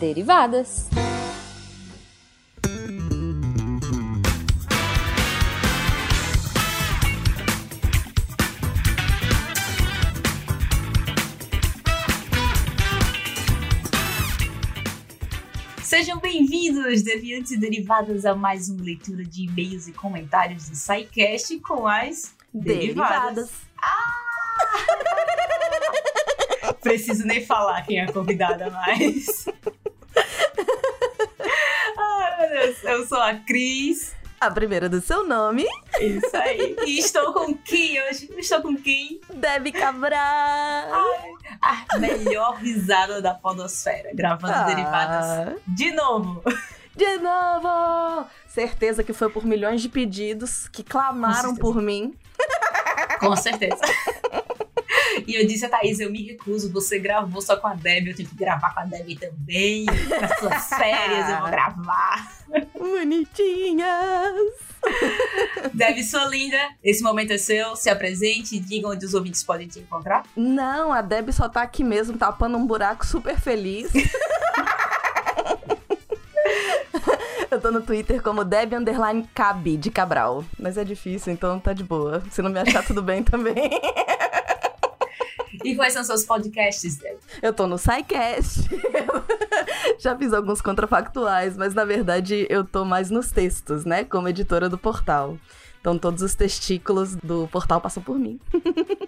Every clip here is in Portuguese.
Derivadas. Sejam bem-vindos, deviantes e derivadas, a mais uma leitura de e-mails e comentários do SciCast com as derivadas. Ah! Preciso nem falar quem é a convidada mais. Ai, meu Deus. Eu sou a Cris. A primeira do seu nome. Isso aí. E estou com quem hoje? Estou com quem? Debbie Cabral. Ai, a melhor risada da podosfera, gravando Ah. derivadas de novo. De novo! Certeza que foi por milhões de pedidos que clamaram por mim. Com certeza. E eu disse a Thaís, eu me recuso, você gravou só com a Debbie, eu tenho que gravar com a Debbie também. Nas suas férias eu vou gravar. Bonitinhas! Debbie, sua linda, esse momento é seu, se apresente e diga onde os ouvintes podem te encontrar. Não, a Debbie só tá aqui mesmo, tapando um buraco super feliz. Eu tô no Twitter como Debbie Underline Cabe de Cabral. Mas é difícil, então tá de boa. Se não me achar, tudo bem também. E quais são seus podcasts? Eu tô no SciCast. Já fiz alguns contrafactuais, mas na verdade eu tô mais nos textos, né? Como editora do portal. Então todos os testículos do portal passam por mim.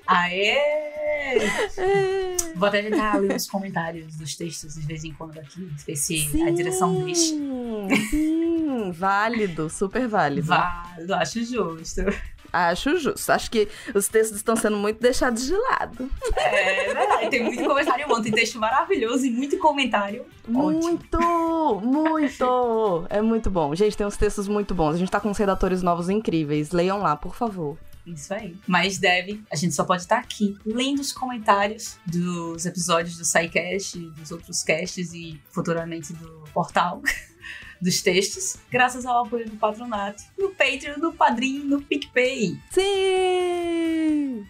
Aê! É. Vou até tentar ler os comentários dos textos de vez em quando aqui, ver se a direção deixa. Sim, válido, super válido. Válido, acho justo. Acho justo. Acho que os textos estão sendo muito deixados de lado. É verdade, tem muito comentário bom, tem texto maravilhoso e muito comentário. Muito, muito. É muito bom. Gente, tem uns textos muito bons. A gente tá com uns redatores novos incríveis. Leiam lá, por favor. Isso aí. Mas deve, a gente só pode estar aqui lendo os comentários dos episódios do SciCast, dos outros casts e futuramente do portal. Dos textos, graças ao apoio do patronato, no Patreon, no Padrim, no PicPay. Sim!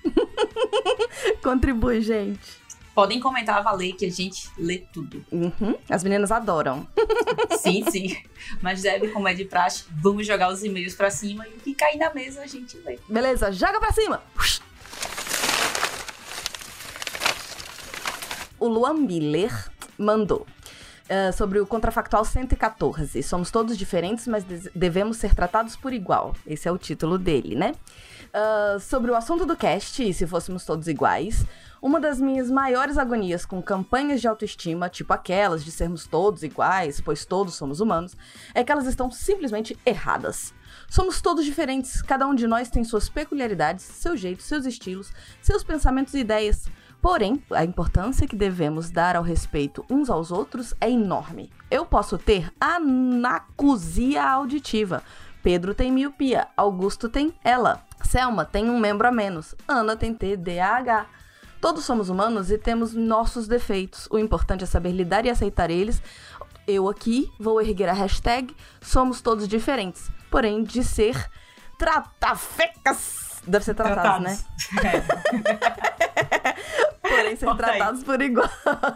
Contribui, gente. Podem comentar, valer, que a gente lê tudo. Uhum. As meninas adoram. Sim, sim. Mas deve, como é de praxe, vamos jogar os e-mails pra cima e o que cair na mesa a gente lê. Beleza, joga pra cima! O Luan Miller mandou. Eh, sobre o contrafactual 114. Somos todos diferentes, mas devemos ser tratados por igual. Esse é o título dele, né? Ah, sobre o assunto do cast, se fôssemos todos iguais, uma das minhas maiores agonias com campanhas de autoestima, tipo aquelas de sermos todos iguais, pois todos somos humanos, é que elas estão simplesmente erradas. Somos todos diferentes, cada um de nós tem suas peculiaridades, seu jeito, seus estilos, seus pensamentos e ideias. Porém, a importância que devemos dar ao respeito uns aos outros é enorme. Eu posso ter anacusia auditiva. Pedro tem miopia, Augusto tem ela, Selma tem um membro a menos, Ana tem TDAH. Todos somos humanos e temos nossos defeitos. O importante é saber lidar e aceitar eles. Eu aqui vou erguer a hashtag Somos Todos Diferentes. Porém, de ser tratafecas. Deve ser tratados, né? Porém, ser tratados por igual.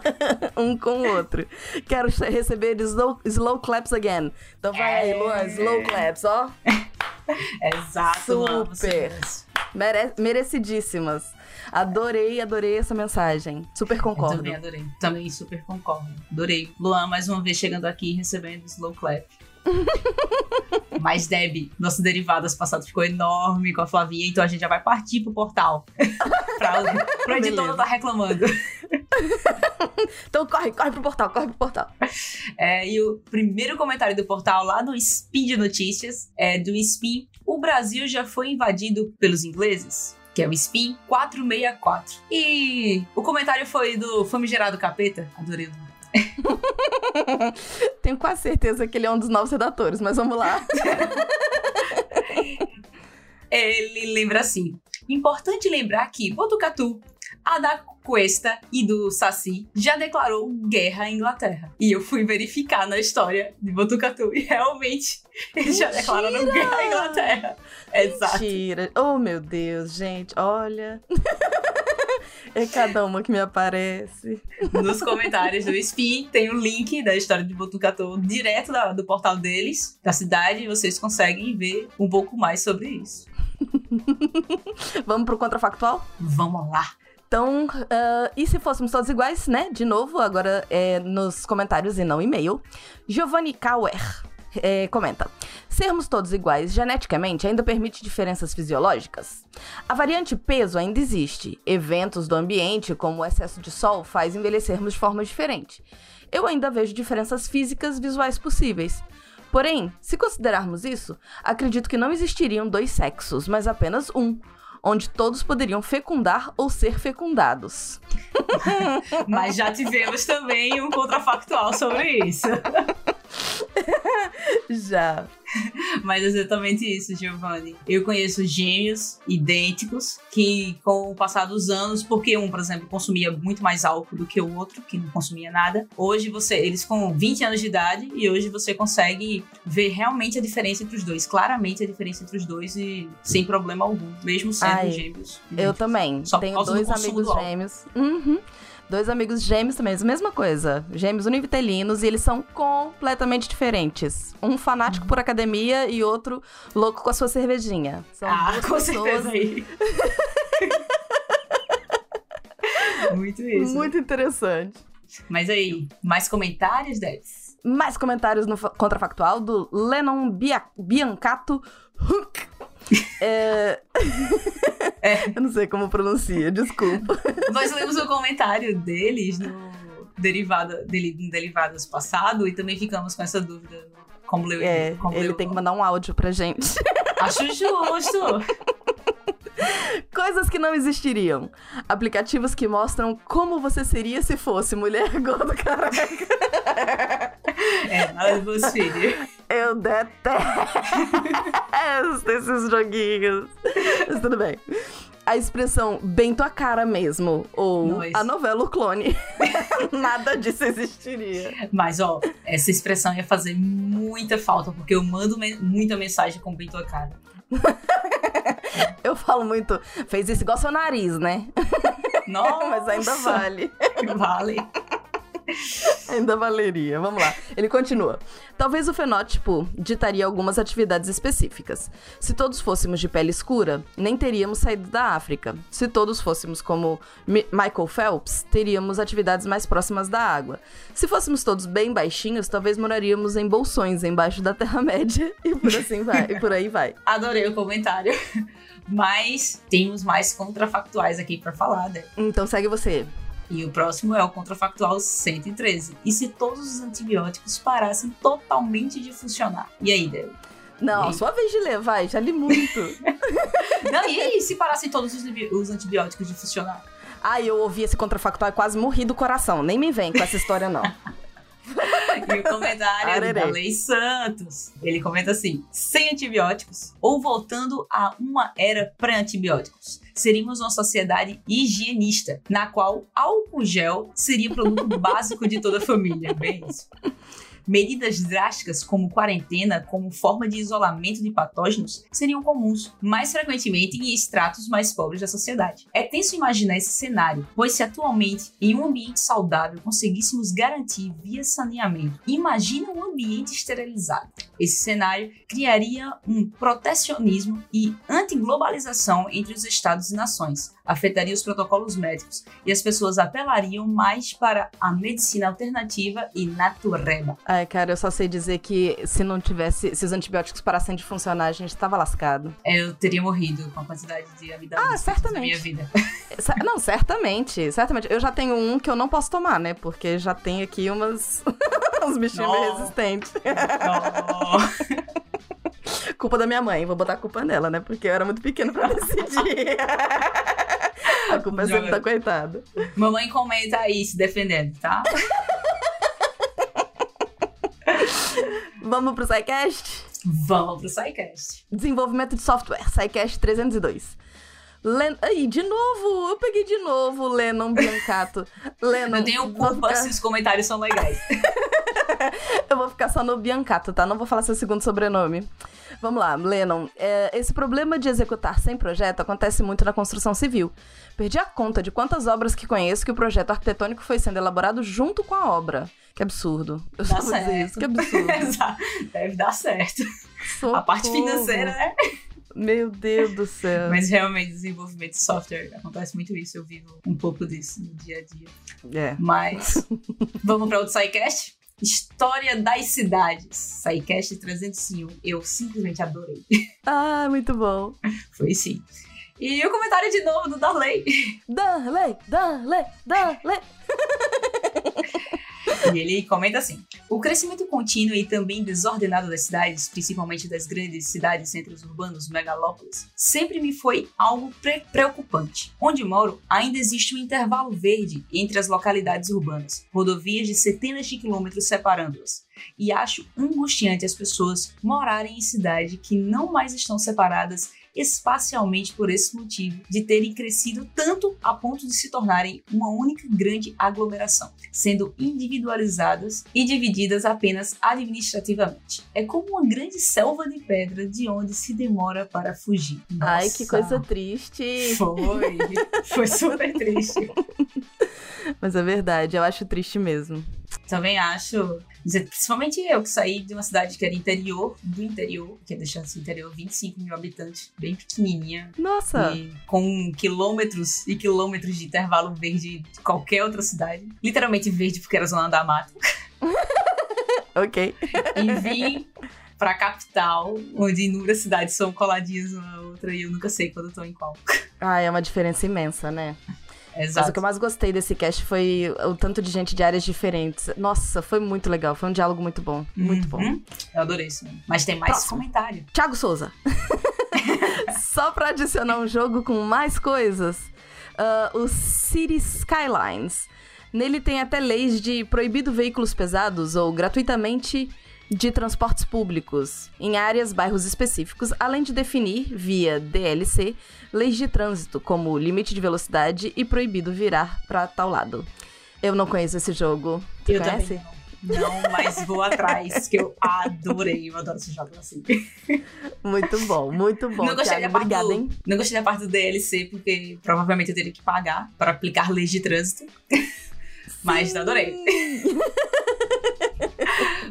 um com o outro. Quero receber slow, slow claps again. Então vai aí, Luan, slow claps, ó. Exato, Super. Mere- merecidíssimas. Adorei, adorei essa mensagem. Super Eu concordo. também adorei. Também super concordo. Adorei. Luan, mais uma vez chegando aqui e recebendo slow clap. Mas Deb, nosso Derivadas passado ficou enorme com a Flavinha, então a gente já vai partir pro portal. pra, pro editor Beleza. não tá reclamando. Então corre, corre pro portal, corre pro portal. É, e o primeiro comentário do portal lá no Spin de Notícias é do Spin. O Brasil já foi invadido pelos ingleses? Que é o Spin 464. E o comentário foi do famigerado capeta. Adorei o nome. Tenho quase certeza que ele é um dos novos redatores, mas vamos lá. Ele lembra assim: importante lembrar que Botucatu, a da Cuesta e do Saci já declarou guerra à Inglaterra. E eu fui verificar na história de Botucatu e realmente eles já declararam guerra à Inglaterra. Exato. Mentira. Oh, meu Deus, gente, olha. É cada uma que me aparece. Nos comentários do Spin tem o link da história de Botucatu direto da, do portal deles, da cidade, e vocês conseguem ver um pouco mais sobre isso. Vamos pro contrafactual? Vamos lá! Então, uh, e se fôssemos todos iguais, né? De novo, agora é nos comentários e não e-mail. Giovanni Kauer é, comenta: Sermos todos iguais geneticamente ainda permite diferenças fisiológicas? A variante peso ainda existe. Eventos do ambiente, como o excesso de sol, faz envelhecermos de forma diferente. Eu ainda vejo diferenças físicas visuais possíveis. Porém, se considerarmos isso, acredito que não existiriam dois sexos, mas apenas um onde todos poderiam fecundar ou ser fecundados. Mas já tivemos também um contrafactual sobre isso. Já. Mas é exatamente isso, Giovanni. Eu conheço gêmeos idênticos que, com o passar dos anos, porque um, por exemplo, consumia muito mais álcool do que o outro, que não consumia nada. Hoje você, eles com 20 anos de idade, e hoje você consegue ver realmente a diferença entre os dois, claramente a diferença entre os dois e sem problema algum, mesmo sendo Ai, gêmeos. Eu idênticos. também. Só Tenho do dois amigos do gêmeos. Uhum. Dois amigos gêmeos também, mesma coisa. Gêmeos univitelinos e eles são completamente diferentes. Um fanático por academia e outro louco com a sua cervejinha. São Ah, com pessoas certeza aí. muito isso. muito interessante. Mas aí, mais comentários, Debs? Mais comentários no fa- contrafactual do Lennon Bia Biancato Hunk. É... Eu não sei como pronuncia, desculpa. Nós lemos o comentário deles no derivado, dele, no Derivadas passado e também ficamos com essa dúvida. Como ler É, como ele ler o tem que mandar um áudio pra gente. Acho justo. Coisas que não existiriam. Aplicativos que mostram como você seria se fosse mulher gorda careca. É, nada do. Eu detesto esses joguinhos. Mas tudo bem. A expressão bem tua cara mesmo, ou Nós. a novela O Clone. Nada disso existiria. Mas, ó, essa expressão ia fazer muita falta, porque eu mando men- muita mensagem com bem tua cara. Eu falo muito, fez isso igual seu nariz, né? Nossa, Mas ainda vale. Vale. Ainda valeria. Vamos lá. Ele continua. Talvez o fenótipo ditaria algumas atividades específicas. Se todos fôssemos de pele escura, nem teríamos saído da África. Se todos fôssemos como Mi- Michael Phelps, teríamos atividades mais próximas da água. Se fôssemos todos bem baixinhos, talvez moraríamos em bolsões embaixo da Terra-média e por assim vai, e por aí vai. Adorei o comentário. Mas temos mais contrafactuais aqui pra falar, né? Então segue você. E o próximo é o contrafactual 113. E se todos os antibióticos parassem totalmente de funcionar? E aí, Débora? Não, E? sua vez de ler, vai, já li muito. Não, e aí, se parassem todos os, antibi- os antibióticos de funcionar? Ai, eu ouvi esse contrafactual e quase morri do coração. Nem me vem com essa história, não. E o comentário Arerê. da Lei Santos. Ele comenta assim: sem antibióticos, ou voltando a uma era pré-antibióticos, seríamos uma sociedade higienista, na qual álcool gel seria produto básico de toda a família. Bem isso. Medidas drásticas como quarentena, como forma de isolamento de patógenos, seriam comuns, mais frequentemente em estratos mais pobres da sociedade. É tenso imaginar esse cenário, pois se atualmente, em um ambiente saudável, conseguíssemos garantir via saneamento, imagina um ambiente esterilizado. Esse cenário criaria um protecionismo e antiglobalização entre os estados e nações, afetaria os protocolos médicos e as pessoas apelariam mais para a medicina alternativa e natureba. Ai, cara, eu só sei dizer que se não tivesse, se os antibióticos parassem de funcionar, a gente tava lascado. Eu teria morrido com a quantidade de amidala Ah, certamente. minha vida. Não, certamente, certamente. Eu já tenho um que eu não posso tomar, né? Porque já tem aqui umas. uns bichinhos Não. resistentes. Oh. Culpa da minha mãe, vou botar a culpa nela, né? Porque eu era muito pequeno pra decidir. a culpa é sempre da coitada. Mamãe comenta aí se defendendo, tá? Vamos pro SciCast? Vamos pro SciCast. Desenvolvimento de software, SciCast 302. Len... Aí, de novo, eu peguei de novo o Lennon Biancato. Lennon. Eu tenho culpa ficar- se os comentários são legais. eu vou ficar só no Biancato, tá? Não vou falar seu segundo sobrenome. Vamos lá, Lennon. É, esse problema de executar sem projeto acontece muito na construção civil. Perdi a conta de quantas obras que conheço que o projeto arquitetônico foi sendo elaborado junto com a obra. Que absurdo. Eu Dá certo. Isso, que absurdo. Deve dar certo. Socorro. A parte financeira, né? Meu Deus do céu. Mas realmente, desenvolvimento de software acontece muito isso. Eu vivo um pouco disso no dia a dia. É. Mas vamos para outro SciCast? História das cidades. SciCast 301. Eu simplesmente adorei. Ah, muito bom. Foi sim. E o comentário de novo do Darley. Darley, Darley, Darley. E ele comenta assim: o crescimento contínuo e também desordenado das cidades, principalmente das grandes cidades centros urbanos, megalópolis, sempre me foi algo pre preocupante. Onde moro, ainda existe um intervalo verde entre as localidades urbanas, rodovias de centenas de quilômetros separando-as e acho angustiante as pessoas morarem em cidades que não mais estão separadas espacialmente por esse motivo, de terem crescido tanto a ponto de se tornarem uma única grande aglomeração, sendo individualizadas e divididas apenas administrativamente. É como uma grande selva de pedra de onde se demora para fugir. Nossa. Ai, que coisa triste! Foi! Foi super triste. Mas é verdade, eu acho triste mesmo. Também acho. Principalmente eu, que saí de uma cidade que era interior do interior, que é deixando interior 25 mil habitantes, bem pequenininha. Nossa! com quilômetros e quilômetros de intervalo verde de qualquer outra cidade. Literalmente verde porque era zona da mata. ok. E vim pra capital, onde inúmeras cidades são coladinhas uma na outra e eu nunca sei quando eu tô em qual. Ah, é uma diferença imensa, né? Exato. Mas o que eu mais gostei desse cast foi o tanto de gente de áreas diferentes. Nossa, foi muito legal. Foi um diálogo muito bom. Muito uhum. bom. Eu adorei isso. Mas tem mais Próximo. comentário. Thiago Souza. Só pra adicionar um jogo com mais coisas. Uh, o City Skylines. Nele tem até leis de proibido veículos pesados ou gratuitamente de transportes públicos em áreas, bairros específicos, além de definir, via DLC, leis de trânsito, como limite de velocidade e proibido virar para tal lado. Eu não conheço esse jogo. Tu eu conhece? Também não. mas vou atrás, que eu adorei. Eu adoro esse jogo assim. Muito bom, muito bom. Não gostei, da parte Obrigada, do, hein? não gostei da parte do DLC, porque provavelmente eu teria que pagar para aplicar leis de trânsito. Mas adorei.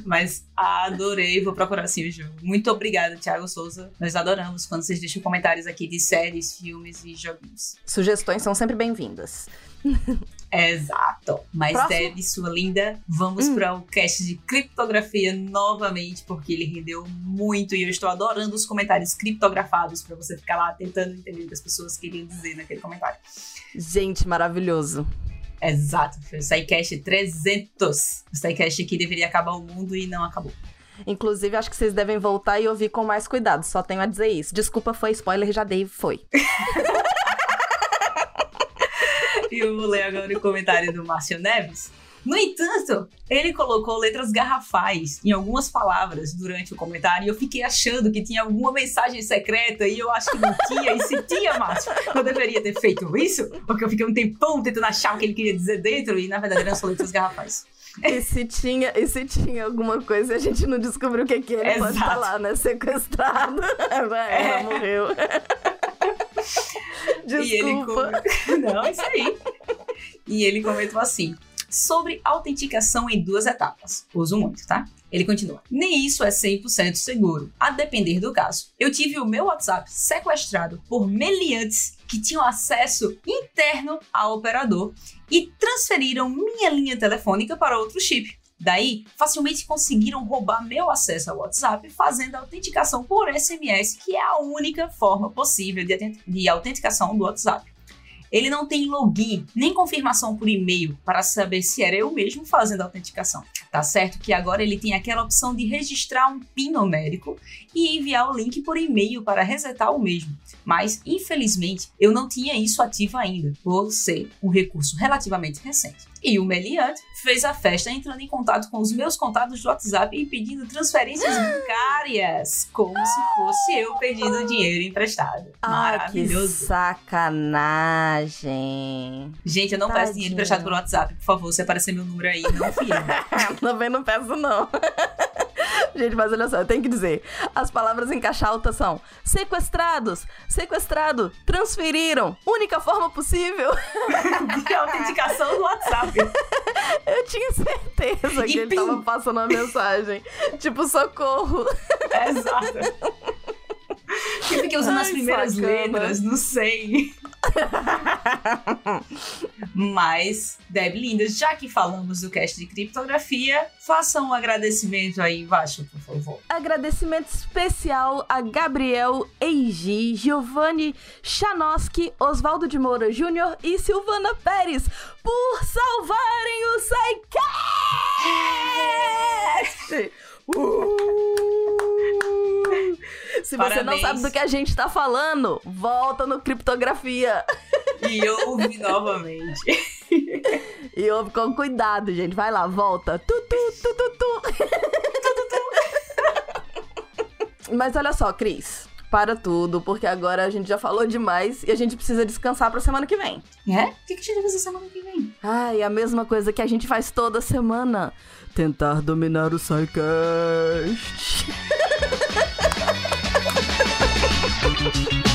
Mas adorei, vou procurar sim o jogo. Muito obrigada, Thiago Souza. Nós adoramos quando vocês deixam comentários aqui de séries, filmes e joguinhos. Sugestões são sempre bem-vindas. Exato. Mas Próximo. Deb, sua linda, vamos hum. para o cast de criptografia novamente, porque ele rendeu muito e eu estou adorando os comentários criptografados para você ficar lá tentando entender o que as pessoas queriam dizer naquele comentário. Gente, maravilhoso. Exato, foi o SciCast 300. O SciCast aqui deveria acabar o mundo e não acabou. Inclusive, acho que vocês devem voltar e ouvir com mais cuidado. Só tenho a dizer isso. Desculpa, foi spoiler, já dei, foi. e eu vou ler agora o comentário do Márcio Neves. No entanto, ele colocou letras garrafais em algumas palavras durante o comentário e eu fiquei achando que tinha alguma mensagem secreta e eu acho que não tinha. E se tinha, Márcio, eu deveria ter feito isso? Porque eu fiquei um tempão tentando achar o que ele queria dizer dentro e na verdade eram só letras garrafais. E se tinha, e se tinha alguma coisa e a gente não descobriu o que, que ele Exato. pode falar, né? Sequestrado. Vai, é. ela morreu. Desculpa. E ele Não, isso aí. E ele comentou assim: sobre autenticação em duas etapas. Uso muito, tá? Ele continua: Nem isso é 100% seguro, a depender do caso. Eu tive o meu WhatsApp sequestrado por meliantes que tinham acesso interno ao operador e transferiram minha linha telefônica para outro chip. Daí, facilmente conseguiram roubar meu acesso ao WhatsApp fazendo a autenticação por SMS, que é a única forma possível de, de autenticação do WhatsApp. Ele não tem login nem confirmação por e-mail para saber se era eu mesmo fazendo a autenticação. Tá certo que agora ele tem aquela opção de registrar um PIN numérico e enviar o link por e-mail para resetar o mesmo. Mas, infelizmente, eu não tinha isso ativo ainda, por ser um recurso relativamente recente. E o meliante fez a festa entrando em contato com os meus contatos do WhatsApp e pedindo transferências bancárias, como se fosse eu pedindo dinheiro emprestado. Ah, que Maravilhoso. sacanagem. Gente, eu não peço Tadinho. dinheiro emprestado pelo WhatsApp. Por favor, se aparecer meu número aí, não eu. Também não peço, não. Gente, mas olha só, eu tenho que dizer. As palavras em caixa alta são sequestrados, sequestrado, transferiram, única forma possível. De autenticação do WhatsApp. Eu tinha certeza E que ele pim. tava passando uma mensagem. Tipo, socorro. Exato. Eu fiquei usando as Ai, primeiras sacana. letras, não sei. Mas, Deb Linda, já que falamos do cast de criptografia, faça um agradecimento aí embaixo, por favor. Agradecimento especial a Gabriel Eiji, Giovanni Chanoski, Oswaldo de Moura Júnior e Silvana Pérez por salvarem o SciCast! Uh! Se você não Parabéns. sabe do que a gente tá falando, volta no Criptografia. E ouve novamente. E ouve com cuidado, gente. Vai lá, volta. Tu, tu, tu, tu, tu. Mas olha só, Cris. Para tudo, porque agora a gente já falou demais e a gente precisa descansar pra semana que vem. É? O que a gente vai fazer semana que vem? Ai, a mesma coisa que a gente faz toda semana. Tentar dominar o SciCast. thank you